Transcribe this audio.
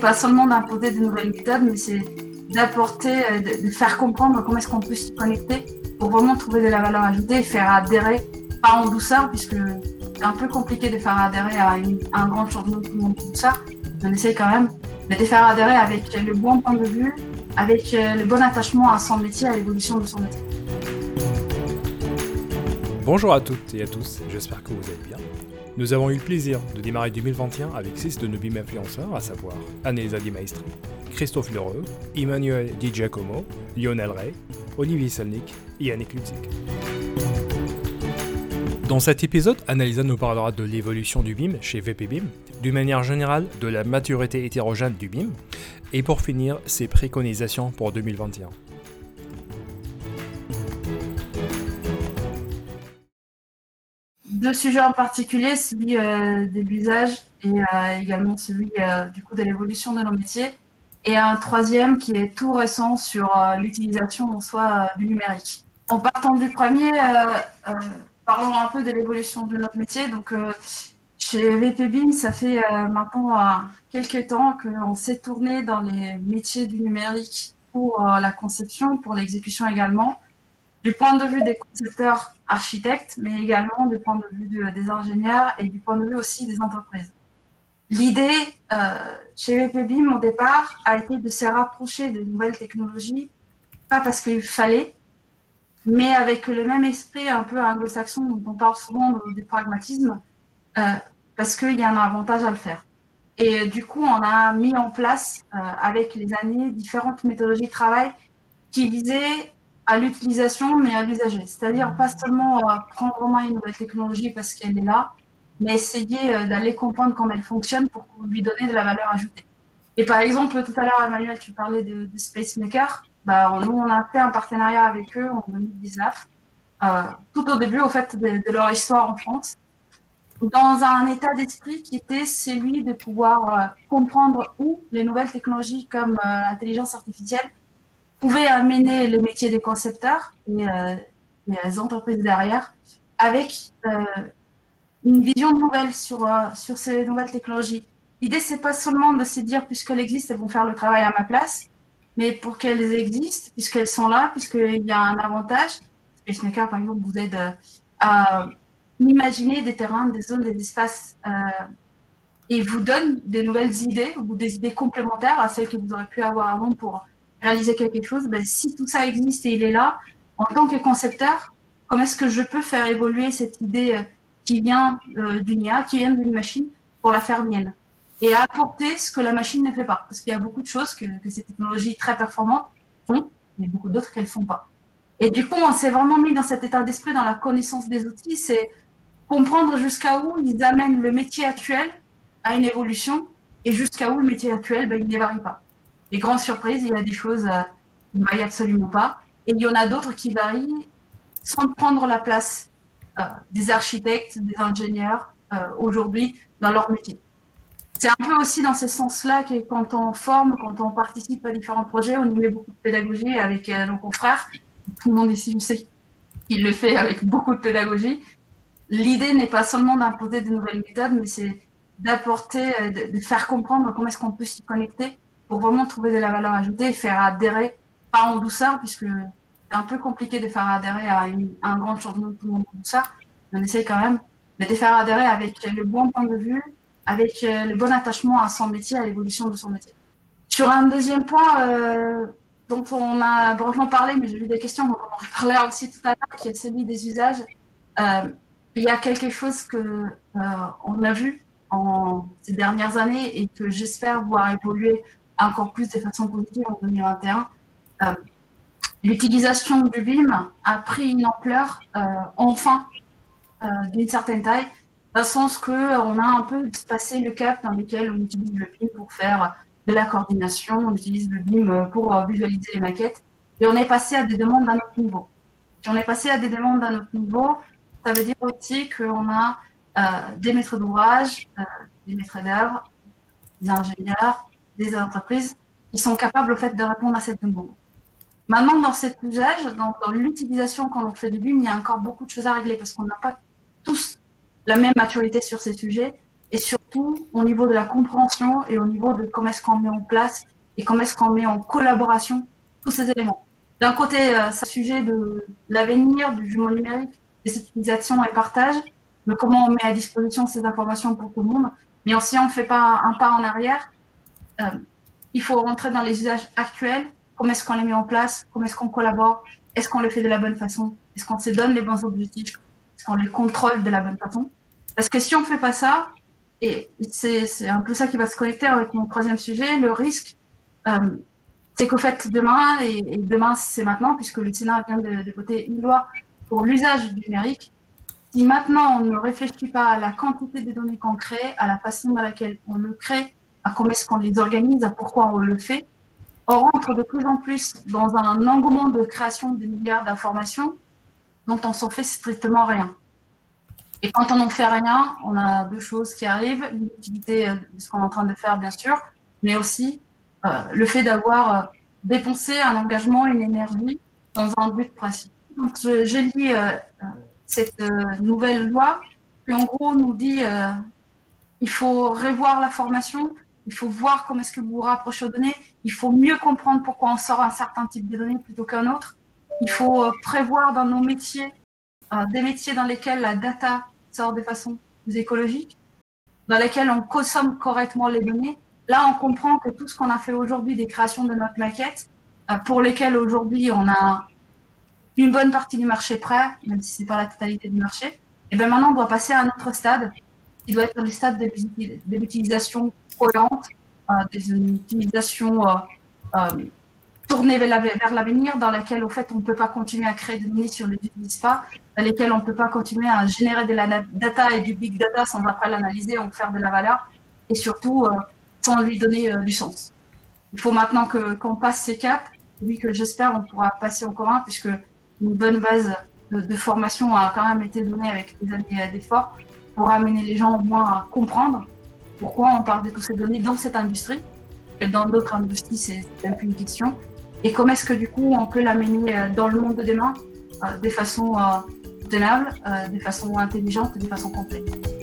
pas seulement d'imposer de nouvelles méthodes, mais c'est d'apporter, euh, de, faire comprendre comment est-ce qu'on peut s'y connecter pour vraiment trouver de la valeur ajoutée et faire adhérer, pas en douceur, puisque c'est un peu compliqué de faire adhérer à, un grand changement de tout ça. On essaie quand même, mais de faire adhérer avec le bon point de vue, avec euh, le bon attachement à son métier, à l'évolution de son métier. Bonjour à toutes et à tous, j'espère que vous allez bien. Nous avons eu le plaisir de démarrer 2021 avec six de nos BIM influenceurs, à savoir Annelisa Di Maestri, Christophe Lereux, Emmanuel Di Giacomo, Lionel Rey, Olivier Salnik et Yannick Lutzik. Dans cet épisode, Annalisa nous parlera de l'évolution du BIM chez VPBIM, d'une manière générale de la maturité hétérogène du BIM, et pour finir, ses préconisations pour 2021. Deux sujets en particulier, celui euh, des l'usage et euh, également celui euh, du coup de l'évolution de nos métiers. Et un troisième qui est tout récent sur l'utilisation en soi du numérique. En partant du premier, parlons un peu de l'évolution de notre métier. Donc, chez VPBIM, ça fait maintenant quelques temps qu'on s'est tourné dans les métiers du numérique pour la conception, pour l'exécution également du point de vue des concepteurs architectes, mais également du point de vue des ingénieurs et du point de vue aussi des entreprises. L'idée euh, chez VPBIM au départ a été de se rapprocher de nouvelles technologies, pas parce qu'il fallait, mais avec le même esprit un peu anglo-saxon dont on parle souvent du pragmatisme, euh, parce qu'il y a un avantage à le faire. Et du coup, on a mis en place euh, avec les années différentes méthodologies de travail qui visaient à l'utilisation, mais à l'usager. C'est-à-dire pas seulement euh, prendre en main une nouvelle technologie parce qu'elle est là, mais essayer euh, d'aller comprendre comment elle fonctionne pour lui donner de la valeur ajoutée. Et par exemple, tout à l'heure, Emmanuel, tu parlais de, de SpaceMaker. Bah, nous, on a fait un partenariat avec eux en 2019, euh, tout au début, au fait, de, leur histoire en France, dans un état d'esprit qui était celui de pouvoir comprendre où les nouvelles technologies comme l'intelligence artificielle pouvait amener le métier des concepteurs et, euh, les entreprises derrière avec euh, une vision nouvelle sur, euh, sur ces nouvelles technologies. L'idée, c'est pas seulement de se dire, puisqu'elles existent, elles vont faire le travail à ma place, mais pour qu'elles existent, puisqu'elles sont là, puisqu'il y a un avantage. SpaceMaker, par exemple, vous aide à imaginer des terrains, des zones, des espaces, et vous donne des nouvelles idées ou des idées complémentaires à celles que vous aurez pu avoir avant pour réaliser quelque chose, ben, si tout ça existe et il est là, en tant que concepteur, comment est-ce que je peux faire évoluer cette idée euh, qui vient euh, d'une IA, qui vient d'une machine, pour la faire mienne et apporter ce que la machine ne fait pas? Parce qu'il y a beaucoup de choses que, ces technologies très performantes font, mais beaucoup d'autres qu'elles ne font pas. Et du coup, on s'est vraiment mis dans cet état d'esprit, dans la connaissance des outils, c'est comprendre jusqu'à où ils amènent le métier actuel à une évolution et jusqu'à où le métier actuel, ben, il ne varie pas. Les grandes surprises, il y a des choses euh, qui ne varient absolument pas. Et il y en a d'autres qui varient sans prendre la place euh, des architectes, des ingénieurs euh, aujourd'hui dans leur métier. C'est un peu aussi dans ce sens-là que quand on forme, quand on participe à différents projets, on y met beaucoup de pédagogie avec nos confrères. Tout le monde ici sait qu'il le fait avec beaucoup de pédagogie. L'idée n'est pas seulement d'imposer de nouvelles méthodes, mais c'est d'apporter, de, faire comprendre comment est-ce qu'on peut s'y connecter pour vraiment trouver de la valeur ajoutée faire adhérer, pas en douceur, puisque c'est un peu compliqué de faire adhérer à, un grand changement de tout le monde en douceur. On essaie quand même, mais de faire adhérer avec le bon point de vue, avec euh, le bon attachement à son métier, à l'évolution de son métier. Sur un deuxième point euh, dont on a brièvement parlé, mais j'ai eu des questions, on en parlait aussi tout à l'heure, qui est celui des usages. Euh, il y a quelque chose que euh, on a vu en ces dernières années et que j'espère voir évoluer encore plus de façon positive en 2021. Euh, l'utilisation du BIM a pris une ampleur euh, enfin euh, d'une certaine taille, dans le sens qu'on a un peu passé le cap dans lequel on utilise le BIM pour faire de la coordination, on utilise le BIM pour visualiser les maquettes, et on est passé à des demandes d'un autre niveau. Si on est passé à des demandes d'un autre niveau, ça veut dire aussi qu'on a des maîtres d'ouvrage, des maîtres d'œuvre, des ingénieurs, des entreprises qui sont capables au fait de répondre à cette demande. Maintenant, dans cet usage, dans, l'utilisation quand on fait du BIM, il y a encore beaucoup de choses à régler parce qu'on n'a pas tous la même maturité sur ces sujets. et surtout au niveau de la compréhension et au niveau de comment est-ce qu'on met en place et comment est-ce qu'on met en collaboration tous ces éléments. D'un côté, c'est un sujet de l'avenir, du jumeau numérique, des utilisations et partage, de comment on met à disposition ces informations pour tout le monde. Mais aussi, on ne fait pas un pas en arrière. Euh, il faut rentrer dans les usages actuels. Comment est-ce qu'on les met en place? Comment est-ce qu'on collabore? Est-ce qu'on le fait de la bonne façon? Est-ce qu'on se donne les bons objectifs? Est-ce qu'on les contrôle de la bonne façon? Parce que si on ne fait pas ça, et c'est un peu ça qui va se connecter avec mon troisième sujet, le risque, euh, c'est qu'au fait, demain, et, demain c'est maintenant, puisque le Sénat vient de, de voter une loi pour l'usage du numérique, si maintenant on ne réfléchit pas à la quantité des données qu'on crée, à la façon dans laquelle on le crée, à comment est-ce qu'on les organise, à pourquoi on le fait, on rentre de plus en plus dans un engouement de création de milliards d'informations dont on s'en fait strictement rien. Et quand on n'en fait rien, on a deux choses qui arrivent. L'utilité de ce qu'on est en train de faire, bien sûr, mais aussi euh, le fait d'avoir euh, dépensé un engagement, une énergie dans un but précis. Donc, j'ai euh, cette euh, nouvelle loi qui en gros nous dit euh, il faut revoir la formation, il faut voir comment est-ce que vous vous rapprochez aux données, il faut mieux comprendre pourquoi on sort un certain type de données plutôt qu'un autre, il faut euh, prévoir dans nos métiers des métiers dans lesquels la data sort de façon plus écologique, dans lesquels on consomme correctement les données. Là, on comprend que tout ce qu'on a fait aujourd'hui des créations de notre maquette, pour lesquelles aujourd'hui on a une bonne partie du marché prêt, même si ce n'est pas la totalité du marché, et bien maintenant on doit passer à un autre stade, qui doit être le stade de, l'utilisation euh, des utilisations euh, euh, tournées vers l'avenir, dans laquelle au fait on ne peut pas continuer à créer des données les utilise pas, dans lesquelles on ne peut pas continuer à générer de la data et du big data sans après l'analyser, en faire de la valeur, et surtout sans lui donner du sens. Il faut maintenant qu'on passe ces caps, oui que j'espère on pourra passer au commun, puisque une bonne base de, formation a quand même été donnée avec des années d'efforts pour amener les gens au moins à comprendre pourquoi on parle de toutes ces données dans cette industrie. Et dans d'autres industries, c'est une question. Et comment est-ce que du coup on peut l'amener euh, dans le monde de demain euh, de façon euh, soutenable, de façon intelligente, de façon complète?